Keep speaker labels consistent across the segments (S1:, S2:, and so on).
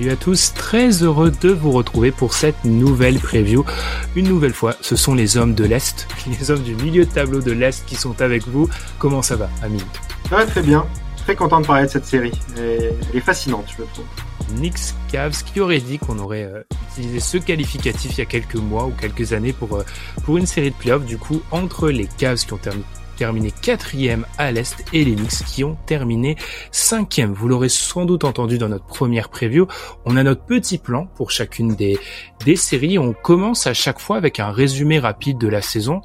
S1: Salut à tous, très heureux de vous retrouver pour cette nouvelle preview. Une nouvelle fois, ce sont les hommes de l'Est, les hommes du milieu de tableau de l'Est qui sont avec vous. Comment ça va, Amine
S2: Ça va très bien, très content de parler de cette série. Elle est fascinante, je trouve.
S1: Nix Cavs qui aurait dit qu'on aurait euh, utilisé ce qualificatif il y a quelques mois ou quelques années pour, euh, pour une série de playoffs, du coup, entre les Cavs qui ont terminé terminé quatrième à l'Est et les Knicks qui ont terminé cinquième. Vous l'aurez sans doute entendu dans notre première preview. On a notre petit plan pour chacune des, des séries. On commence à chaque fois avec un résumé rapide de la saison.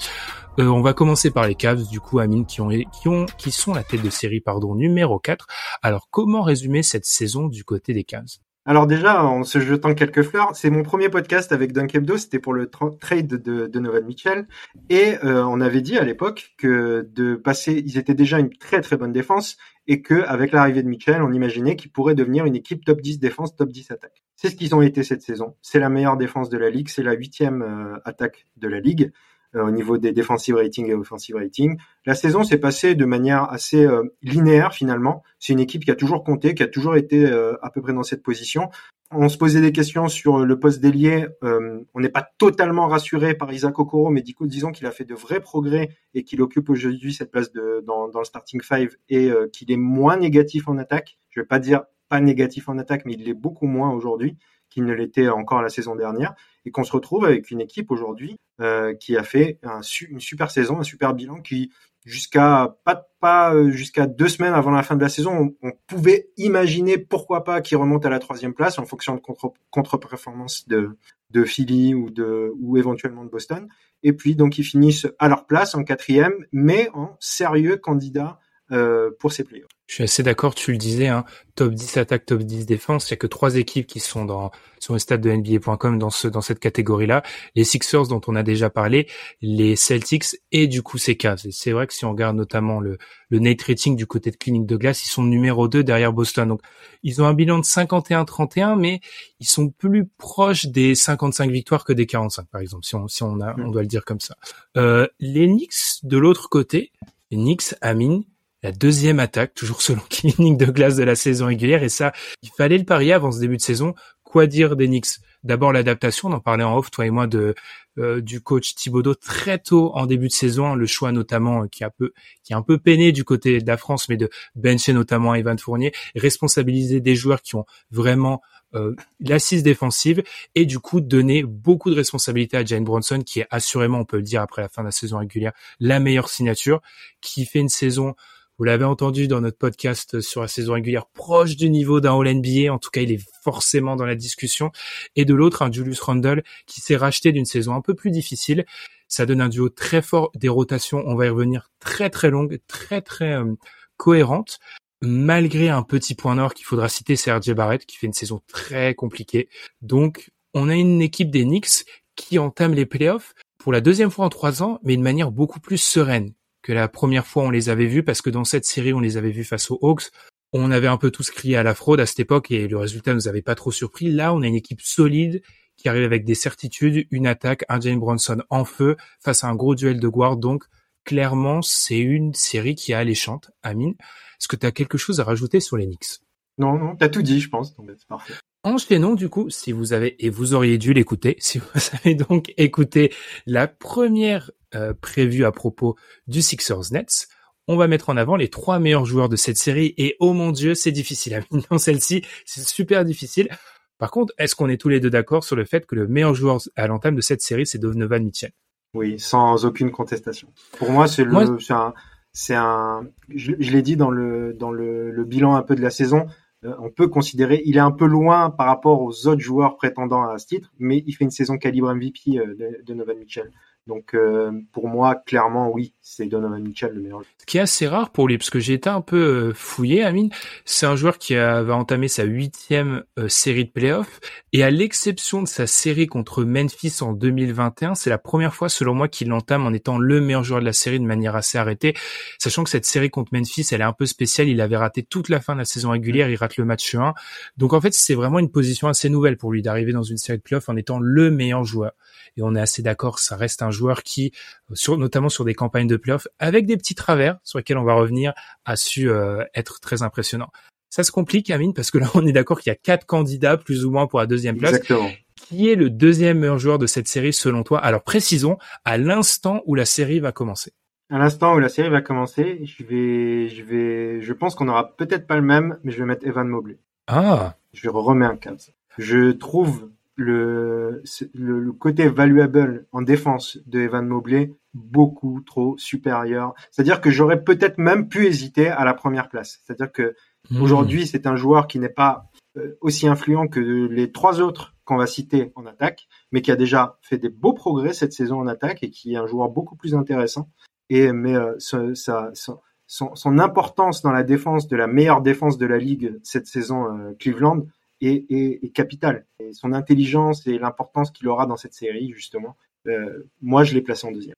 S1: Euh, on va commencer par les Cavs, du coup, Amine, qui ont, qui ont, qui sont la tête de série, pardon, numéro 4. Alors, comment résumer cette saison du côté des Cavs?
S2: Alors déjà, en se jetant quelques fleurs, c'est mon premier podcast avec Dunk Hebdo, c'était pour le trade de, de Novan Mitchell, et euh, on avait dit à l'époque que de passer, ils étaient déjà une très très bonne défense, et que avec l'arrivée de Mitchell, on imaginait qu'ils pourraient devenir une équipe top 10 défense, top 10 attaque. C'est ce qu'ils ont été cette saison. C'est la meilleure défense de la ligue, c'est la huitième euh, attaque de la ligue. Euh, au niveau des defensive rating et offensive rating. La saison s'est passée de manière assez euh, linéaire finalement. C'est une équipe qui a toujours compté, qui a toujours été euh, à peu près dans cette position. On se posait des questions sur le poste d'ailier. on n'est pas totalement rassuré par Isaac Okoro, mais disons qu'il a fait de vrais progrès et qu'il occupe aujourd'hui cette place dans, le starting five et qu'il est moins négatif en attaque. Je vais pas dire pas négatif en attaque, mais il l'est beaucoup moins aujourd'hui qu'il ne l'était encore la saison dernière et qu'on se retrouve avec une équipe aujourd'hui euh, qui a fait un, une super saison, un super bilan qui jusqu'à pas pas euh, jusqu'à deux semaines avant la fin de la saison, on, pouvait imaginer pourquoi pas qu'ils remontent à la troisième place en fonction de contre contre-performance de de Philly ou de ou éventuellement de Boston. Et puis donc ils finissent à leur place en quatrième, mais en sérieux candidat euh, pour ces playoffs.
S1: Je suis assez d'accord, tu le disais, hein, top 10 attaque, top 10 défense. Il y a que trois équipes qui sont dans sur le stade de NBA.com dans ce dans cette catégorie-là. Les Sixers dont on a déjà parlé, les Celtics et du coup ces Cavs. c'est vrai que si on regarde notamment le le Nate rating du côté de Clinique de Glace, ils sont numéro 2 derrière Boston. Donc ils ont un bilan de 51-31, mais ils sont plus proches des 55 victoires que des 45 par exemple, si on si on a on mm. doit le dire comme ça. Euh, les Knicks de l'autre côté, les Knicks, Amine, la deuxième attaque, toujours selon Clinique de glace de la saison régulière. Et ça, il fallait le parier avant ce début de saison. Quoi dire des Knicks? D'abord l'adaptation, on en parlait en off, toi et moi, de euh, du coach Thibodeau très tôt en début de saison, le choix notamment euh, qui a peu qui a un peu peiné du côté de la France, mais de bencher notamment Evan Fournier, responsabiliser des joueurs qui ont vraiment euh, l'assise défensive et du coup donner beaucoup de responsabilités à Jane Bronson qui est assurément, on peut le dire après la fin de la saison régulière, la meilleure signature, qui fait une saison vous l'avez entendu dans notre podcast sur la saison régulière, proche du niveau d'un All NBA. En tout cas, il est forcément dans la discussion. Et de l'autre, un Julius Randle qui s'est racheté d'une saison un peu plus difficile. Ça donne un duo très fort, des rotations, on va y revenir, très très longues, très très euh, cohérentes. Malgré un petit point nord qu'il faudra citer, c'est RJ Barrett qui fait une saison très compliquée. Donc, on a une équipe des Knicks qui entame les playoffs pour la deuxième fois en trois ans, mais de manière beaucoup plus sereine que la première fois on les avait vus parce que dans cette série on les avait vus face aux Hawks. On avait un peu tous crié à la fraude à cette époque et le résultat nous avait pas trop surpris. Là, on a une équipe solide qui arrive avec des certitudes, une attaque, un Jane Bronson en feu face à un gros duel de guard. Donc, clairement, c'est une série qui est alléchante. Amine, est-ce que tu as quelque chose à rajouter sur les Knicks?
S2: Non, non, t'as tout dit, je pense. c'est parfait.
S1: Enchaînons du coup, si vous avez, et vous auriez dû l'écouter, si vous avez donc écouté la première euh, prévue à propos du Sixers Nets, on va mettre en avant les trois meilleurs joueurs de cette série, et oh mon dieu, c'est difficile dans celle-ci, c'est super difficile. Par contre, est-ce qu'on est tous les deux d'accord sur le fait que le meilleur joueur à l'entame de cette série, c'est Donovan Mitchell?
S2: Oui, sans aucune contestation. Pour moi, c'est le, un, c'est un, je, l'ai dit dans le dans le, le, bilan un peu de la saison, euh, on peut considérer, il est un peu loin par rapport aux autres joueurs prétendant à ce titre, mais il fait une saison calibre MVP euh, de, de Novan Mitchell. Donc euh, pour moi, clairement, oui, c'est Donovan Mitchell le meilleur.
S1: Ce qui est assez rare pour lui, parce que j'ai été un peu euh, fouillé, Amine. C'est un joueur qui a, va entamer sa huitième euh, série de playoffs, et à l'exception de sa série contre Memphis en 2021, c'est la première fois, selon moi, qu'il l'entame en étant le meilleur joueur de la série de manière assez arrêtée, sachant que cette série contre Memphis, elle est un peu spéciale. Il avait raté toute la fin de la saison régulière, il rate le match 1. Donc en fait, c'est vraiment une position assez nouvelle pour lui d'arriver dans une série de playoffs en étant le meilleur joueur et on est assez d'accord, ça reste un joueur qui, sur, notamment sur des campagnes de playoffs, avec des petits travers sur lesquels on va revenir, a su euh, être très impressionnant. Ça se complique, Amine, parce que là, on est d'accord qu'il y a quatre candidats plus ou moins pour la deuxième place.
S2: Exactement.
S1: Qui est le deuxième meilleur joueur de cette série selon toi? Alors précisons, à l'instant où la série va commencer.
S2: À l'instant où la série va commencer, je vais, je vais, je pense qu'on aura peut-être pas le même, mais je vais mettre Evan Mobley.
S1: Ah.
S2: Je remets un 15. Je trouve le, le, côté valuable en défense de Evan Mobley beaucoup trop supérieur. C'est-à-dire que j'aurais peut-être même pu hésiter à la première place. C'est-à-dire que hmm. aujourd'hui, c'est un joueur qui n'est pas euh, aussi influent que les trois autres qu'on va citer en attaque, mais qui a déjà fait des beaux progrès cette saison en attaque et qui est un joueur beaucoup plus intéressant. Et mais euh, ça, son, son, importance dans la défense de la meilleure défense de la ligue cette saison euh, Cleveland est, capital. Son intelligence et l'importance qu'il aura dans cette série, justement, euh, moi, je l'ai placé en deuxième.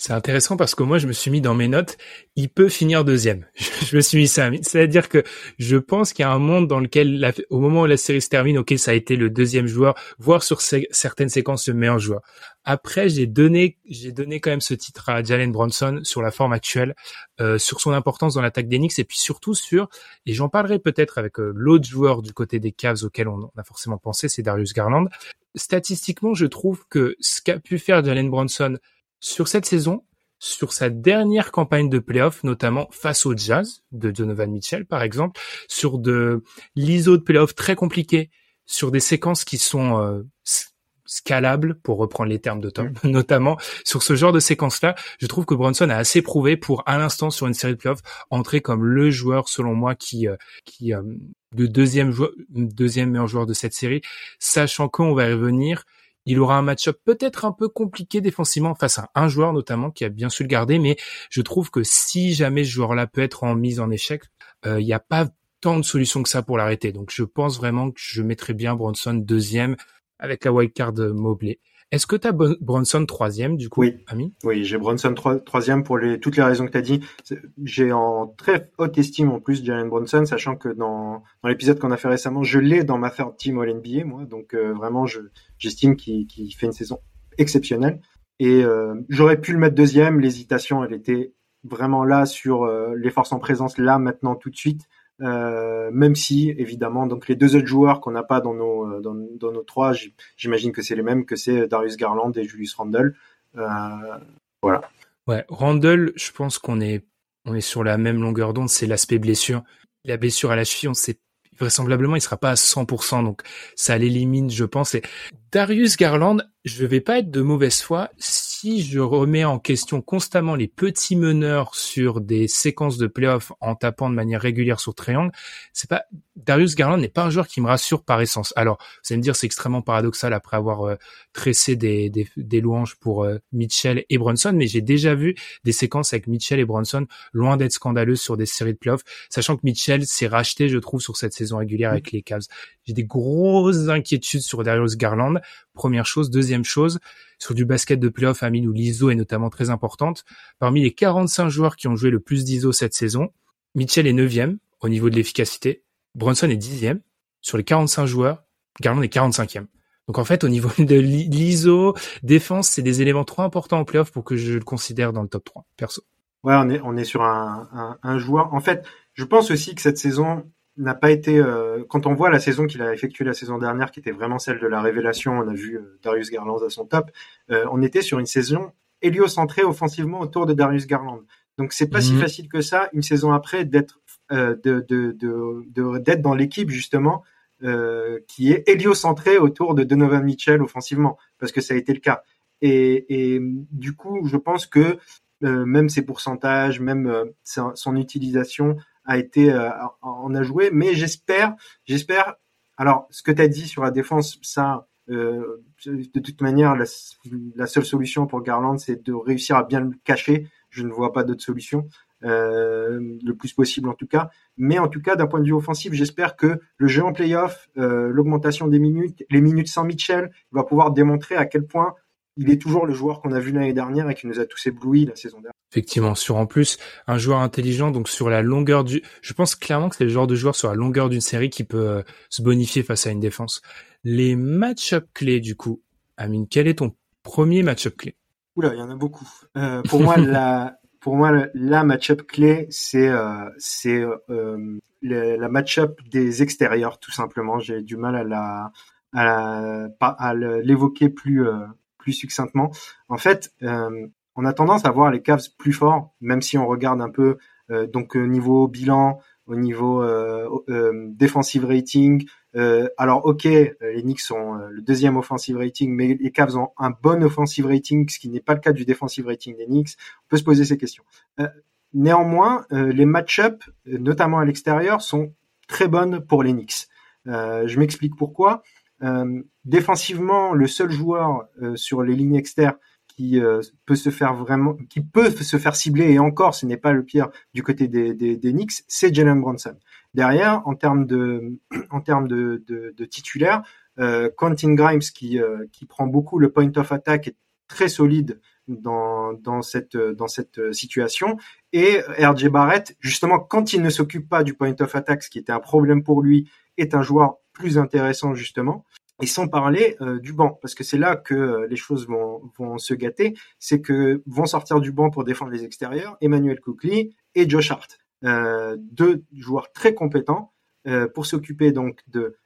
S1: C'est intéressant parce que moi, je me suis mis dans mes notes, il peut finir deuxième. Je me suis mis ça. C'est-à-dire que je pense qu'il y a un monde dans lequel, au moment où la série se termine, ok, ça a été le deuxième joueur, voire sur certaines séquences le meilleur joueur. Après, j'ai donné, j'ai donné quand même ce titre à Jalen Bronson sur la forme actuelle, euh, sur son importance dans l'attaque d'Enix et puis surtout sur, et j'en parlerai peut-être avec euh, l'autre joueur du côté des Cavs auquel on a forcément pensé, c'est Darius Garland. Statistiquement, je trouve que ce qu'a pu faire Jalen Bronson sur cette saison, sur sa dernière campagne de playoff, notamment face au Jazz de Donovan Mitchell, par exemple, sur de l'ISO de playoff très compliqué, sur des séquences qui sont euh, scalables, pour reprendre les termes de Tom, mm. notamment sur ce genre de séquences-là, je trouve que Bronson a assez prouvé pour, à l'instant, sur une série de playoffs, entrer comme le joueur, selon moi, qui, euh, qui euh, le deuxième joueur, deuxième meilleur joueur de cette série, sachant qu'on va y revenir il aura un match-up peut-être un peu compliqué défensivement face à un joueur notamment qui a bien su le garder, mais je trouve que si jamais ce joueur-là peut être en mise en échec, euh, il n'y a pas tant de solutions que ça pour l'arrêter. Donc je pense vraiment que je mettrais bien Bronson deuxième avec la wildcard Mobley. Est-ce que tu as Bronson troisième du coup,
S2: oui.
S1: Ami?
S2: Oui, j'ai Bronson troisième pour les, toutes les raisons que tu as dit. J'ai en très haute estime en plus Jalen Bronson, sachant que dans, dans l'épisode qu'on a fait récemment, je l'ai dans ma third team All NBA, moi. Donc euh, vraiment, j'estime qu'il fait une saison exceptionnelle. Et euh, j'aurais pu le mettre deuxième. L'hésitation, elle était vraiment là sur euh, les forces en présence, là, maintenant, tout de suite. Euh, même si évidemment donc les deux autres joueurs qu'on n'a pas dans nos euh, dans, nos trois j'imagine que c'est les mêmes que c'est Darius Garland et Julius Randle. Euh, voilà.
S1: Ouais Randle je pense qu'on est on est sur la même longueur d'onde c'est l'aspect blessure. La blessure à la cheville on sait vraisemblablement il sera pas à 100% donc ça l'élimine je pense. Et Darius Garland je vais pas être de mauvaise foi si je remets en question constamment les petits meneurs sur des séquences de playoffs en tapant de manière régulière sur triangle, c'est pas Darius Garland n'est pas un joueur qui me rassure par essence. Alors, vous allez me dire c'est extrêmement paradoxal après avoir euh, tressé des, des, des, louanges pour euh, Mitchell et Brunson, mais j'ai déjà vu des séquences avec Mitchell et Brunson loin d'être scandaleuses sur des séries de playoffs, sachant que Mitchell s'est racheté, je trouve, sur cette saison régulière avec les Cavs. J'ai des grosses inquiétudes sur Darius Garland. Première chose. Deuxième chose, sur du basket de playoff, Amine, où l'ISO est notamment très importante. Parmi les 45 joueurs qui ont joué le plus d'ISO cette saison, Mitchell est 9 au niveau de l'efficacité. Bronson est 10 Sur les 45 joueurs, Garland est 45e. Donc en fait, au niveau de l'ISO, défense, c'est des éléments trop importants en playoff pour que je le considère dans le top 3, perso.
S2: Ouais, on est, sur un joueur. En fait, je pense aussi que cette saison, n'a pas été euh, quand on voit la saison qu'il a effectuée la saison dernière qui était vraiment celle de la révélation on a vu euh, Darius Garland à son top euh, on était sur une saison héliocentrée offensivement autour de Darius Garland donc c'est pas si mhm. facile que ça une saison après d'être de, de, de, d'être dans l'équipe justement qui est héliocentrée autour de Donovan Mitchell offensivement parce que ça a été le cas Et, et du coup, je pense que même ses pourcentages, même son utilisation a été en a joué. Mais j'espère, j'espère. Alors, ce que tu as dit sur la défense, ça, euh, de toute manière, la, la, seule solution pour Garland, c'est de réussir à bien le cacher. Je ne vois pas d'autre solution, euh, le plus possible en tout cas. Mais en tout cas, d'un point de vue offensif, j'espère que le jeu en playoff, euh, l'augmentation des minutes, les minutes sans Mitchell, va pouvoir démontrer à quel point il est toujours le joueur qu'on a vu l'année dernière et qui nous a tous éblouis la saison dernière.
S1: Effectivement, sur en plus un joueur intelligent, donc sur la longueur du, je pense clairement que c'est le genre de joueur sur la longueur d'une série qui peut euh, se bonifier face à une défense. Les match-up clés, du coup, Amine, quel est ton premier match-up clé?
S2: Oula, il y en a beaucoup. Euh, pour moi, la, pour moi, la match-up clé, c'est euh, c'est euh, la match-up des extérieurs, tout simplement. J'ai du mal à la à, à l'évoquer plus euh, plus succinctement. En fait, euh, on a tendance à voir les Cavs plus forts, même si on regarde un peu euh, donc au niveau bilan, au niveau euh, defensive rating. alors ok, les Knicks sont le deuxième offensive rating, mais les Cavs ont un bon offensive rating, ce qui n'est pas le cas du defensive rating des Knicks. On peut se poser ces questions. néanmoins, les match-up, notamment à l'extérieur, sont très bonnes pour les Knicks. je m'explique pourquoi. Euh, défensivement, le seul joueur euh, sur les lignes externes qui euh, peut se faire vraiment, qui peut se faire cibler et encore, ce n'est pas le pire du côté des, des, des Knicks, c'est Jalen Brunson. Derrière, en termes de, en termes de, de, de titulaire, euh, Quentin Grimes qui, qui prend beaucoup le point of attack est très solide dans, dans cette dans cette situation et RJ Barrett justement quand il ne s'occupe pas du point of attack ce qui était un problème pour lui est un joueur plus intéressant justement. Et sans parler euh, du banc, parce que c'est là que euh, les choses vont, vont se gâter, c'est que vont sortir du banc pour défendre les extérieurs Emmanuel Coukli et Josh Hart, euh, deux joueurs très compétents pour s'occuper donc de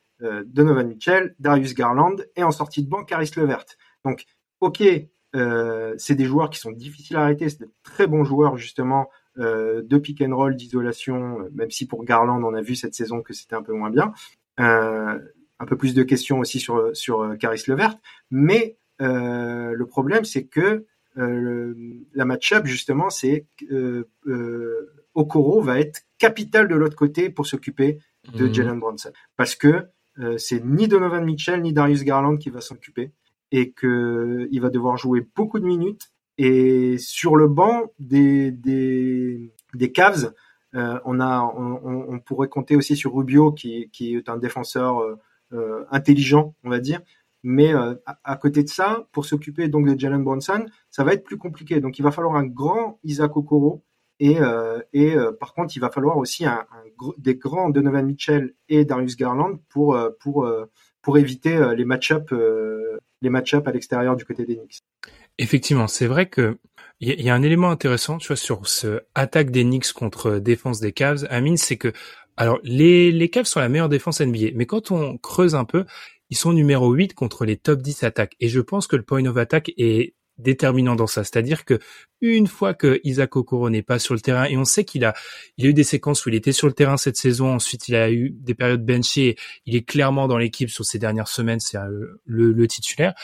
S2: Donovan Mitchell, Darius Garland et en sortie de banc Caris Levert. Donc, ok, c'est des joueurs qui sont difficiles à arrêter, c'est de très bons joueurs justement de pick and roll, d'isolation, même si pour Garland on a vu cette saison que c'était un peu moins bien. Euh, un peu plus de questions aussi sur sur euh, Caris Levert, mais euh, le problème c'est que la match-up justement c'est euh, Okoro va être capital de l'autre côté pour s'occuper de mhm. Jalen Brunson parce que c'est ni Donovan Mitchell ni Darius Garland qui va s'occuper et que il va devoir jouer beaucoup de minutes et sur le banc des des, des Cavs euh, on a, on, pourrait compter aussi sur Rubio, qui, est un défenseur euh, euh, intelligent, on va dire. Mais à, côté de ça, pour s'occuper donc de Jalen Bronson, ça va être plus compliqué. Donc il va falloir un grand Isaac Okoro et, et par contre il va falloir aussi un, des grands Donovan Mitchell et Darius Garland pour pour pour éviter les match-up les match-up à l'extérieur du côté des Knicks.
S1: Effectivement, c'est vrai que il y, a un élément intéressant, tu vois, sur ce attaque des Knicks contre défense des Cavs, Amine, c'est que alors les les Cavs sont la meilleure défense NBA, mais quand on creuse un peu, ils sont numéro 8 contre les top 10 attaques. Et je pense que le point of attack est déterminant dans ça. C'est-à-dire que une fois que Isaac Okoro n'est pas sur le terrain, et on sait qu'il a, il a eu des séquences où il était sur le terrain cette saison, ensuite il a eu des périodes benchées, il est clairement dans l'équipe sur ces dernières semaines, c'est euh, le, le, titulaire.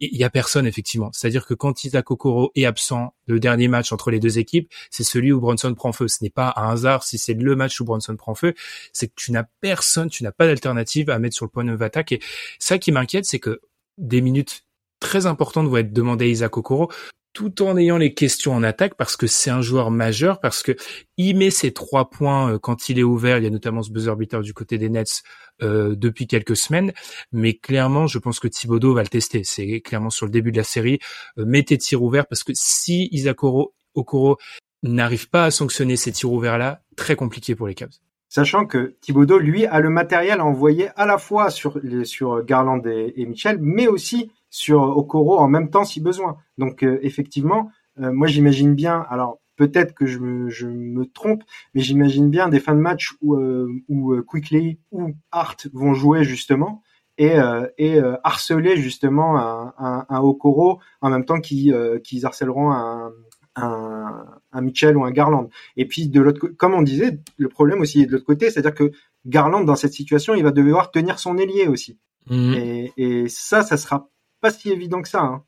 S1: Il y a personne effectivement. C'est-à-dire que quand Isaac Okoro est absent, le dernier match entre les deux équipes, c'est celui où Bronson prend feu. Ce n'est pas un hasard si c'est le match où Bronson prend feu, c'est que tu n'as personne, tu n'as pas d'alternative à mettre sur le point of attack. Et ça qui m'inquiète, c'est que des minutes très importantes vont être demandées à Isaac Okoro tout en ayant les questions en attaque parce que c'est un joueur majeur parce que il met ses trois points euh, quand il est ouvert. Il y a notamment ce buzzer beater du côté des Nets euh, depuis quelques semaines, mais clairement, je pense que Thibodeau va le tester. C'est clairement sur le début de la série. Euh, mettez tirs ouverts parce que si Isaac Okoro n'arrive pas à sanctionner ces tirs ouverts là, très compliqué pour les Cavs.
S2: Sachant que Thibodeau, lui, a le matériel à envoyer à la fois sur, sur Garland et, et Michel, mais aussi sur Okoro en même temps si besoin. Donc euh, effectivement, euh, moi j'imagine bien, alors peut-être que je me, je me trompe, mais j'imagine bien des fins de match où, euh, où Quickly ou Hart vont jouer justement et, et harceler justement un, un, un, Okoro en même temps qu'ils qu'ils harcèleront un, un, un Mitchell ou un Garland. Et puis de l'autre, comme on disait, le problème aussi est de l'autre côté, c'est-à-dire que Garland dans cette situation, il va devoir tenir son ailier aussi. Mhm. Et, et ça, ça sera pas si évident que ça. Hein.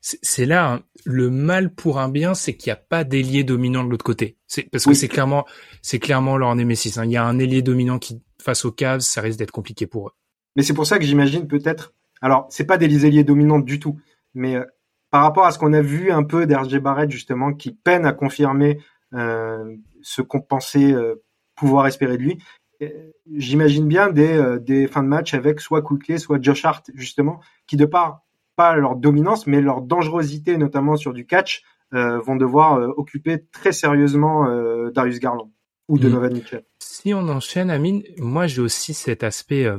S1: C'est là hein, le mal pour un bien, c'est qu'il n'y a pas d'ailier dominant de l'autre côté. C'est parce que c'est clairement, c'est clairement leur némésis. Hein. Il y a un ailier dominant qui face aux Cavs, ça risque d'être compliqué pour eux.
S2: Mais c'est pour ça que j'imagine peut-être. Alors, c'est pas des ailiers dominants du tout, mais euh, par rapport à ce qu'on a vu un peu d'RJ Barrett justement, qui peine à confirmer euh, ce qu'on pensait euh, pouvoir espérer de lui. J'imagine bien des, des fins de match avec soit Quickly, soit Josh Hart justement, qui de part pas leur dominance, mais leur dangerosité, notamment sur du catch, euh, vont devoir euh, occuper très sérieusement euh, Darius Garland ou Donovan mm. Mitchell.
S1: Si on enchaîne, Amine, moi j'ai aussi cet aspect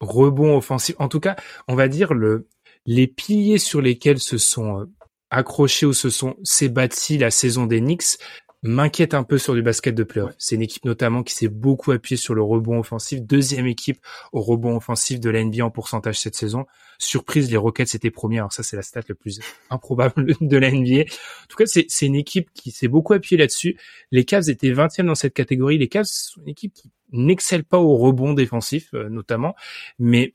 S1: rebond offensif. En tout cas, on va dire le les piliers sur lesquels se sont accrochés ou se sont s'est bâti la saison des Knicks m'inquiète un peu sur du basket de playoff. C'est une équipe notamment qui s'est beaucoup appuyée sur le rebond offensif, deuxième équipe au rebond offensif de la NBA en pourcentage cette saison. Surprise, les Rockets c'était premier. Alors ça c'est la stat la plus improbable de la NBA. En tout cas, c'est une équipe qui s'est beaucoup appuyée là-dessus. Les Cavs étaient 20e dans cette catégorie. Les Cavs sont une équipe qui n'excelle pas au rebond défensif euh, notamment, mais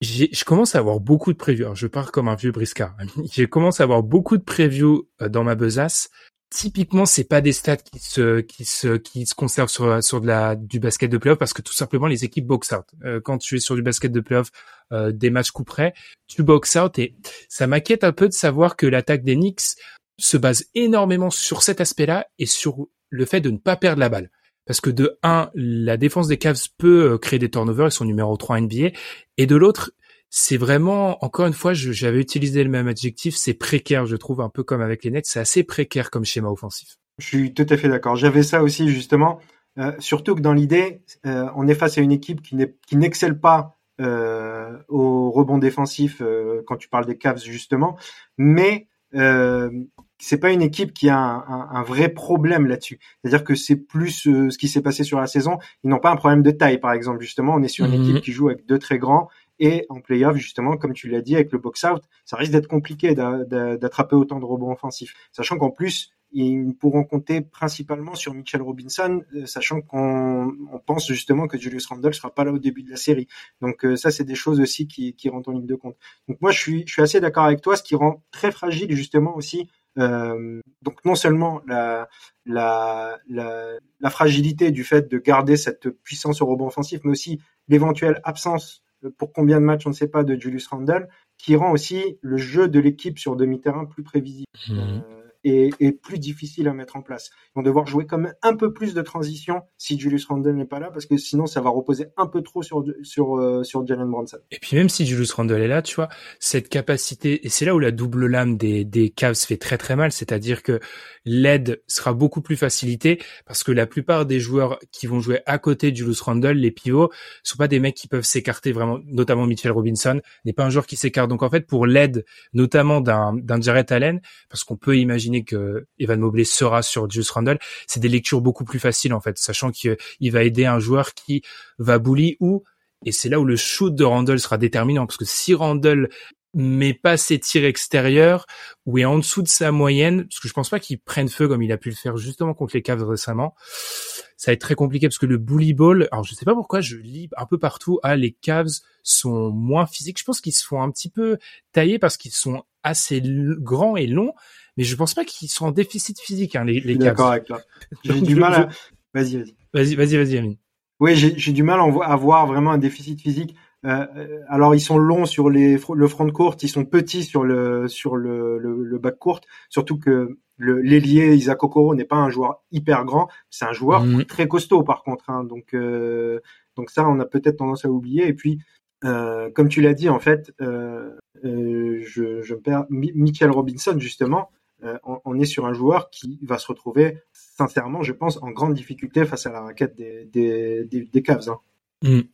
S1: je commence à avoir beaucoup de previews. je pars comme un vieux briscard. Je commence à avoir beaucoup de previews euh, dans ma besace typiquement c'est pas des stats qui se qui se qui se conservent sur sur de la du basket de playoff parce que tout simplement les équipes box out. Euh, quand tu es sur du basket de playoff euh, des matchs coup près, tu box out et ça m'inquiète un peu de savoir que l'attaque des Knicks se base énormément sur cet aspect-là et sur le fait de ne pas perdre la balle. Parce que de un, la défense des Cavs peut euh, créer des turnovers, ils sont numéro 3 NBA, et de l'autre, c'est vraiment, encore une fois, j'avais utilisé le même adjectif, c'est précaire, je trouve, un peu comme avec les Nets, c'est assez précaire comme schéma offensif.
S2: Je suis tout à fait d'accord. J'avais ça aussi, justement, euh, surtout que dans l'idée, euh, on est face à une équipe qui n'excelle pas euh, au rebond défensif euh, quand tu parles des Cavs, justement, mais euh, c'est pas une équipe qui a un, un, vrai problème là-dessus. C'est-à-dire que c'est plus euh, ce qui s'est passé sur la saison. Ils n'ont pas un problème de taille, par exemple. Justement, on est sur une mhm. équipe qui joue avec deux très grands et en playoff, justement, comme tu l'as dit, avec le box-out, ça risque d'être compliqué d'attraper autant de rebonds offensifs. Sachant qu'en plus, ils pourront compter principalement sur Mitchell Robinson, euh, sachant qu'on pense justement que Julius Randle sera pas là au début de la série. Donc euh, ça, c'est des choses aussi qui, qui rentrent en ligne de compte. Donc moi, je suis, je suis assez d'accord avec toi, ce qui rend très fragile justement aussi euh, donc non seulement la, la, la, la, fragilité du fait de garder cette puissance au rebond offensif, mais aussi l'éventuelle absence pour combien de matchs on ne sait pas de Julius Randle, qui rend aussi le jeu de l'équipe sur demi-terrain plus prévisible. Mmh. Euh, et, plus difficile à mettre en place. Ils vont devoir jouer quand même un peu plus de transition si Julius Randle n'est pas là, parce que sinon ça va reposer un peu trop sur sur euh, sur Jalen Brunson.
S1: Et puis même si Julius Randle est là, tu vois, cette capacité, et c'est là où la double lame des des Cavs fait très très mal, c'est-à-dire que l'aide sera beaucoup plus facilitée parce que la plupart des joueurs qui vont jouer à côté de Julius Randle, les pivots, sont pas des mecs qui peuvent s'écarter vraiment, notamment Mitchell Robinson n'est pas un joueur qui s'écarte. Donc en fait, pour l'aide, notamment d'un d'un Jarrett Allen, parce qu'on peut imaginer que Evan Mobley sera sur Julius Randle, c'est des lectures beaucoup plus faciles en fait, sachant qu'il va aider un joueur qui va bully ou et c'est là où le shoot de Randle sera déterminant parce que si Randle met pas ses tirs extérieurs ou est en dessous de sa moyenne, parce que je pense pas qu'il prenne feu comme il a pu le faire justement contre les Cavs récemment, ça va être très compliqué parce que le bully ball, alors je sais pas pourquoi je lis un peu partout, ah les Cavs sont moins physiques, je pense qu'ils se font un petit peu tailler parce qu'ils sont assez grands et longs, mais je pense pas qu'ils sont en déficit physique, hein, les, les
S2: D'accord avec toi. J'ai du mal à... Vas-y, vas-y.
S1: Vas-y, vas-y, vas-y, Amine.
S2: Oui, j'ai du mal à voir vraiment un déficit physique. Euh, euh, alors ils sont longs sur les, le front de courte, ils sont petits sur le sur le, le, le back court. Surtout que l'ailier Isaac Okoro n'est pas un joueur hyper grand, c'est un joueur mhm. très costaud par contre. Hein, donc euh, donc ça on a peut-être tendance à oublier. Et puis euh, comme tu l'as dit en fait, je, je me perds. Michael Robinson justement, on, est sur un joueur qui va se retrouver sincèrement, je pense, en grande difficulté face à la raquette des des, des. Hein.
S1: Mhm.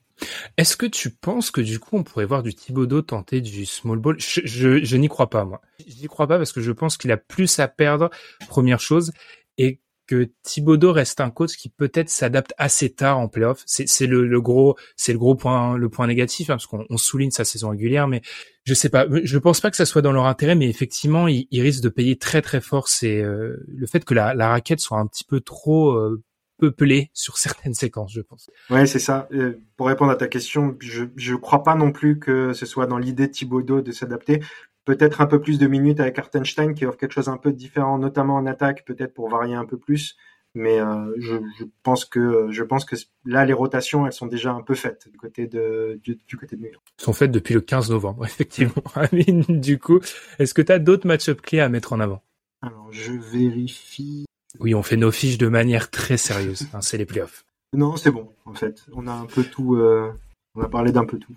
S1: Est-ce que tu penses que du coup on pourrait voir du Thibodeau tenter du small ball? Je, je, je n'y crois pas moi. Je n'y crois pas parce que je pense qu'il a plus à perdre, première chose, et que Thibodeau reste un coach qui peut-être s'adapte assez tard en playoff. C'est le, gros, c'est le gros point, le point négatif hein, parce qu'on souligne sa saison régulière, mais je sais pas. Je pense pas que ça soit dans leur intérêt, mais effectivement, ils, ils risquent de payer très très fort. C'est euh, le fait que la, raquette soit un petit peu trop euh, peuplé sur certaines séquences, je pense.
S2: Ouais, c'est ça. Pour répondre à ta question, je je crois pas non plus que ce soit dans l'idée de Thibodeau de s'adapter. Peut-être un peu plus de minutes avec Hartenstein qui offre quelque chose un peu différent, notamment en attaque, peut-être pour varier un peu plus. Mais euh, je, je, pense que je pense que là les rotations elles sont déjà un peu faites du côté de du, du côté de York.
S1: Sont faites depuis le 15 novembre effectivement. du coup, est-ce que tu as d'autres match-up clés à mettre en avant?
S2: Alors je vérifie.
S1: Oui, on fait nos fiches de manière très sérieuse. Hein, c'est les playoffs.
S2: Non, c'est bon en fait. On a un peu tout. Euh, on a parlé d'un peu tout.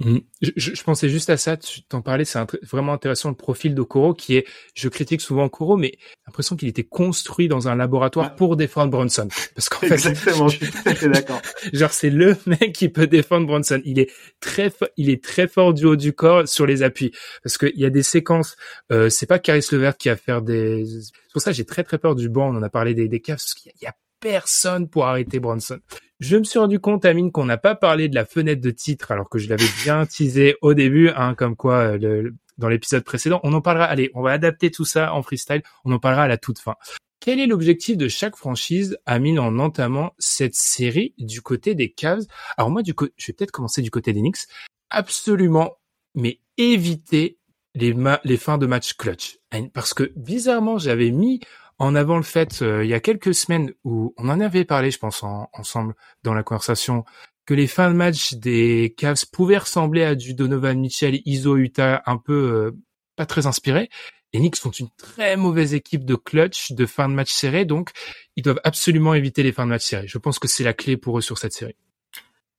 S1: Mmh. Je, je, pensais juste à ça, tu t'en parlais, c'est vraiment intéressant le profil d'Okoro qui est, je critique souvent Okoro, mais l'impression qu'il était construit dans un laboratoire pour défendre Bronson.
S2: Parce qu'en fait, exactement, je suis tout à fait d'accord.
S1: genre c'est le mec qui peut défendre Bronson. Il est très, il est très fort du haut du corps sur les appuis, parce qu'il y a des séquences. Euh, c'est pas Caris Levert qui va faire des. Pour ça j'ai très très peur du banc. On en a parlé des, des caves, parce qu'il y a personne pour arrêter Bronson. Je me suis rendu compte, Amine, qu'on n'a pas parlé de la fenêtre de titre, alors que je l'avais bien teasé au début, hein, comme quoi euh, dans l'épisode précédent. On en parlera. Allez, on va adapter tout ça en freestyle. On en parlera à la toute fin. Quel est l'objectif de chaque franchise, Amine, en entamant cette série du côté des Cavs? Alors moi, du coup, je vais peut-être commencer du côté des Knicks. Absolument, mais éviter les, les fins de match clutch. Parce que bizarrement, j'avais mis en avant le fait, euh, il y a quelques semaines où on en avait parlé, je pense, ensemble dans la conversation, que les fins de match des Cavs pouvaient ressembler à du Donovan Mitchell, Iso Utah, un peu euh, pas très inspiré. Les Knicks sont une très mauvaise équipe de clutch, de fin de match serré, donc ils doivent absolument éviter les fins de match serrés. Je pense que c'est la clé pour eux sur cette série.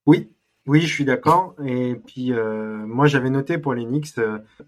S2: Oui, oui, je suis d'accord. Et puis euh, moi, j'avais noté pour les Knicks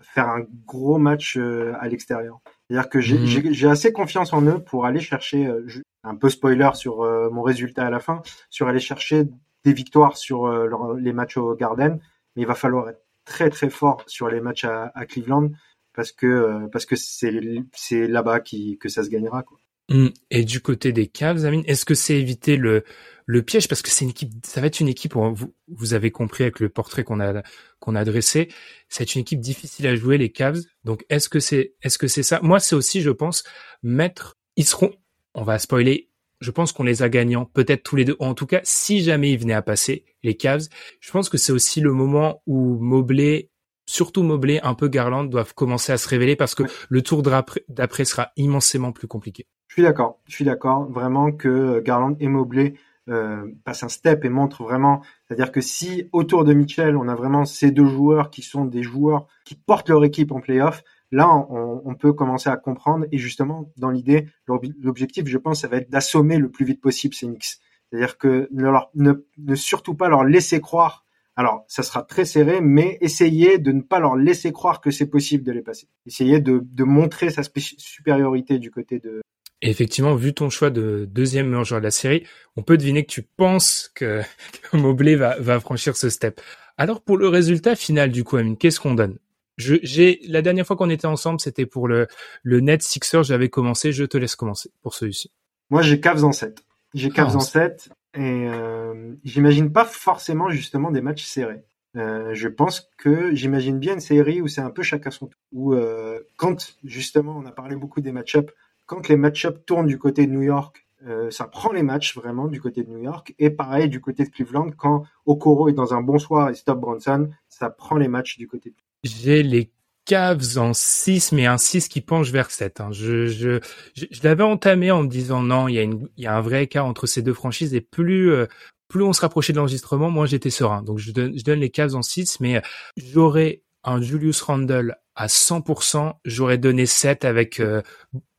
S2: faire un gros match à l'extérieur. C'est-à-dire que mhm. j'ai assez confiance en eux pour aller chercher, euh, un peu spoiler sur euh, mon résultat à la fin, sur aller chercher des victoires sur euh, les matchs au Garden, mais il va falloir être très très fort sur les matchs à, Cleveland parce que parce que c'est c'est là-bas qui que ça se gagnera quoi.
S1: Mmh. Et du côté des Cavs, Amine, est-ce que c'est éviter le le piège? Parce que c'est une équipe, ça va être une équipe. Vous, vous avez compris avec le portrait qu'on a qu'on a dressé, c'est une équipe difficile à jouer les Cavs. Donc est-ce que c'est est-ce que c'est ça? Moi, c'est aussi, je pense, mettre. Ils seront. On va spoiler. Je pense qu'on les a gagnants, peut-être tous les deux. En tout cas, si jamais ils venaient à passer les Cavs, je pense que c'est aussi le moment où Mobley surtout Mobley, un peu Garland, doivent commencer à se révéler parce que le tour d'après sera immensément plus compliqué.
S2: Je suis d'accord, je suis d'accord vraiment que Garland et Mobley euh, passe un step et montre vraiment, c'est-à-dire que si autour de Mitchell, on a vraiment ces deux joueurs qui sont des joueurs qui portent leur équipe en playoff, là, on, peut commencer à comprendre. Et justement, dans l'idée, l'objectif, je pense, ça va être d'assommer le plus vite possible ces Knicks. C'est-à-dire que ne, leur, ne, surtout pas leur laisser croire. Alors, ça sera très serré, mais essayez de ne pas leur laisser croire que c'est possible de les passer. Essayez de montrer sa supériorité du côté de,
S1: et effectivement, vu ton choix de deuxième meilleur joueur de la série, on peut deviner que tu penses que, que Mobley va, va franchir ce step. Alors pour le résultat final du coup, Amine, qu'est-ce qu'on donne? Je, j'ai la dernière fois qu'on était ensemble, c'était pour le le net Sixer. J'avais commencé. Je te laisse commencer pour celui-ci.
S2: Moi, j'ai Cavs en 7. J'ai Cavs ah, en 7 et euh, j'imagine pas forcément justement des matchs serrés. Euh, je pense que j'imagine bien une série où c'est un peu chacun son tour. Où euh, quand justement on a parlé beaucoup des match-ups quand les match-ups tournent du côté de New York, euh, ça prend les matchs vraiment du côté de New York. Et pareil du côté de Cleveland, quand Okoro est dans un bon soir et stop Bronson, ça prend les matchs du côté de
S1: J'ai les Cavs en 6, mais un 6 qui penche vers 7. Hein. Je, je, je, l'avais entamé en me disant non, il y, a y a un vrai écart entre ces deux franchises et plus, euh, plus on se rapprochait de l'enregistrement, moins j'étais serein. Donc je donne, je donne les Cavs en 6, mais j'aurais un Julius Randle à 100%, j'aurais donné 7 avec euh,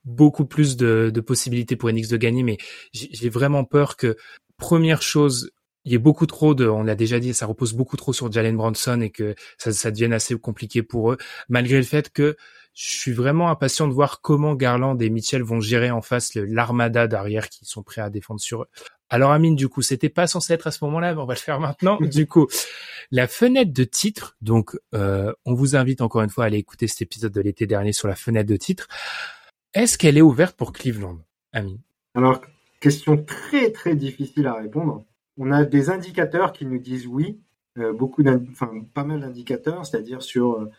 S1: beaucoup plus de, de possibilités pour Enix de gagner, mais j'ai vraiment peur que première chose, il y ait beaucoup trop de, on l'a déjà dit, ça repose beaucoup trop sur Jalen Bronson et que ça, ça devienne assez compliqué pour eux, malgré le fait que je suis vraiment impatient de voir comment Garland et Mitchell vont gérer en face l'armada d'arrière qui sont prêts à défendre sur eux. Alors Amine, du coup, c'était pas censé être à ce moment-là, mais on va le faire maintenant. du coup, la fenêtre de titre, donc euh, on vous invite encore une fois à aller écouter cet épisode de l'été dernier sur la fenêtre de titre. Est-ce qu'elle est ouverte pour Cleveland, Ami?
S2: Alors, question très très difficile à répondre. On a des indicateurs qui nous disent oui, euh, beaucoup enfin pas mal d'indicateurs, c'est-à-dire sur euh,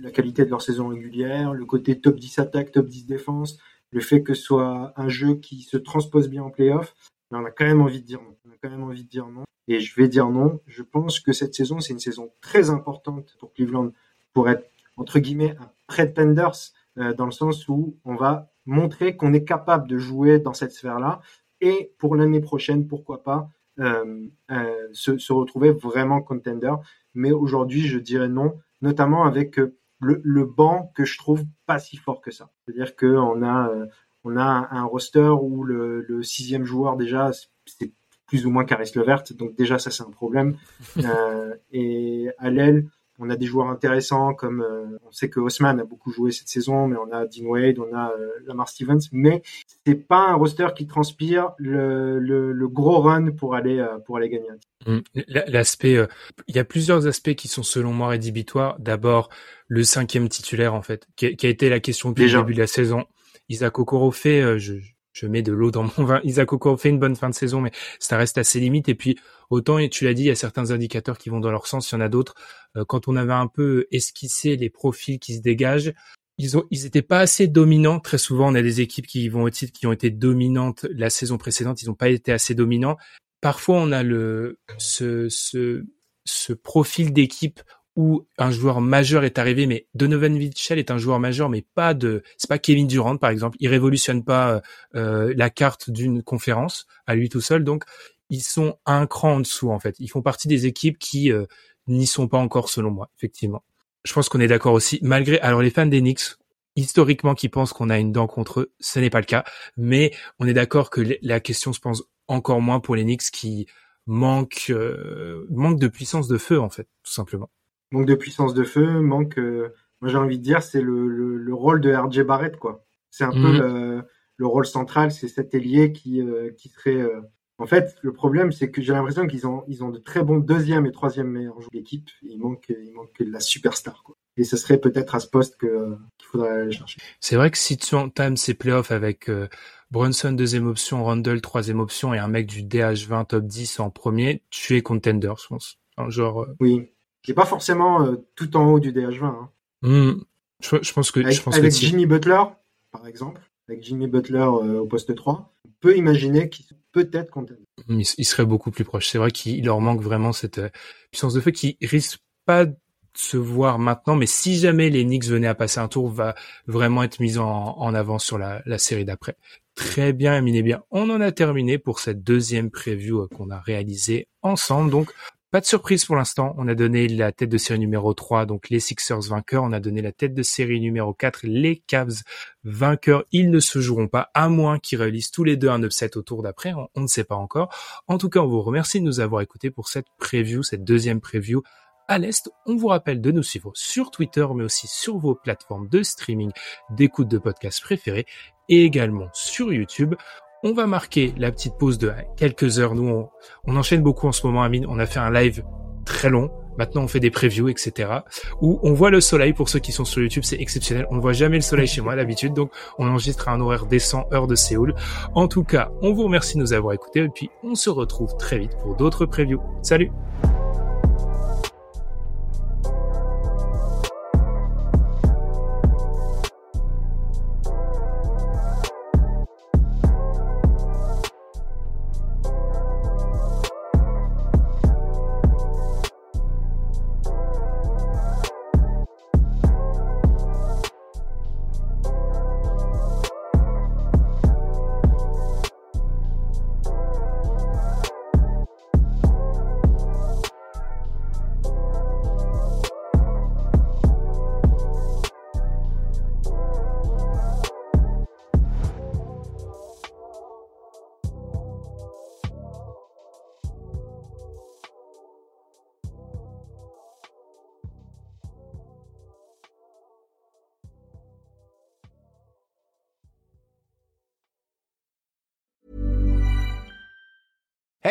S2: la qualité de leur saison régulière, le côté top 10 attaque, top 10 défense, le fait que ce soit un jeu qui se transpose bien en playoff. Mais on a quand même envie de dire non. On a quand même envie de dire non. Et je vais dire non. Je pense que cette saison, c'est une saison très importante pour Cleveland pour être entre guillemets un pretenders dans le sens où on va montrer qu'on est capable de jouer dans cette sphère-là et pour l'année prochaine, pourquoi pas euh, euh, se, se, retrouver vraiment contender. Mais aujourd'hui, je dirais non, notamment avec euh, le, le, banc que je trouve pas si fort que ça. C'est-à-dire qu'on a, on a un, roster où le, le, sixième joueur déjà, c'est plus ou moins Caris Levert, donc déjà ça c'est un problème. et à l'aile, on a des joueurs intéressants comme euh, on sait que Haussmann a beaucoup joué cette saison, mais on a Dean Wade, on a euh, Lamar Stevens, mais c'est pas un roster qui transpire le, le, gros run pour aller euh, pour aller gagner.
S1: Mmh. L'aspect, il y a plusieurs aspects qui sont selon moi rédhibitoires. D'abord, le cinquième titulaire en fait, qui a, été la question depuis le début de la saison. Isaac Okoro fait, je, je mets de l'eau dans mon vin. Isaac Okoro fait une bonne fin de saison, mais ça reste assez limite. Et puis, autant, et tu l'as dit, il y a certains indicateurs qui vont dans leur sens, il y en a d'autres. Euh, quand on avait un peu esquissé les profils qui se dégagent, ils ont, étaient pas assez dominants. Très souvent, on a des équipes qui vont au titre, qui ont été dominantes la saison précédente. Ils n'ont pas été assez dominants. Parfois, on a le, ce, ce, ce profil d'équipe où un joueur majeur est arrivé, mais Donovan Mitchell est un joueur majeur, mais pas de, c'est pas Kevin Durant par exemple. Il révolutionne pas euh, la carte d'une conférence à lui tout seul, donc ils sont un cran en dessous en fait. Ils font partie des équipes qui euh, n'y sont pas encore selon moi, effectivement. Je pense qu'on est d'accord aussi. Malgré, alors les fans des Knicks, historiquement, qui pensent qu'on a une dent contre eux, ce n'est pas le cas. Mais on est d'accord que la question se pose encore moins pour les Knicks qui manquent, euh, manquent de puissance de feu en fait, tout simplement
S2: manque de puissance de feu, manque. Euh, moi, j'ai envie de dire, c'est le, le, rôle de RJ Barrett, quoi. C'est un peu mhm. le, le, rôle central, c'est cet ailier qui, euh, qui serait. Euh, en fait, le problème, c'est que j'ai l'impression qu'ils ont, ils ont de très bons deuxième et troisième meilleurs joueurs d'équipe. Il manque, il manque la superstar, quoi. Et ce serait peut-être à ce poste que qu'il faudrait aller chercher.
S1: C'est vrai que si tu entames ces playoffs avec Brunson deuxième option, Randall troisième option et un mec du DH20 top 10 en premier, tu es contender, je pense. genre.
S2: Oui, qui pas forcément euh, tout en haut du DH20. Hein.
S1: Hmm. Je, pense que
S2: avec,
S1: je pense
S2: avec Jimmy Butler, par exemple, avec Jimmy Butler euh, au poste 3, on peut imaginer qu'il peut-être content.
S1: Hmm, il, serait beaucoup plus proche. C'est vrai qu'il leur manque vraiment cette euh, puissance de feu qui risque pas de se voir maintenant, mais si jamais les Knicks venaient à passer un tour, va vraiment être mis en, en avant sur la, la série d'après. Très bien, Amine. bien, on en a terminé pour cette deuxième preview qu'on a réalisée ensemble. Donc, pas de surprise pour l'instant. On a donné la tête de série numéro 3, donc les Sixers vainqueurs. On a donné la tête de série numéro 4, les Cavs vainqueurs. Ils ne se joueront pas, à moins qu'ils réalisent tous les deux un upset au tour d'après. On, ne sait pas encore. En tout cas, on vous remercie de nous avoir écoutés pour cette preview, cette deuxième preview à l'Est. On vous rappelle de nous suivre sur Twitter, mais aussi sur vos plateformes de streaming d'écoute de podcasts préférés et également sur YouTube. On va marquer la petite pause de quelques heures. Nous, on, enchaîne beaucoup en ce moment, Amine. On a fait un live très long. Maintenant, on fait des previews, etc. Où on voit le soleil. Pour ceux qui sont sur YouTube, c'est exceptionnel. On ne voit jamais le soleil chez moi d'habitude. Donc, on enregistre à un horaire décent, heure de Séoul. En tout cas, on vous remercie de nous avoir écoutés. Et puis, on se retrouve très vite pour d'autres previews. Salut!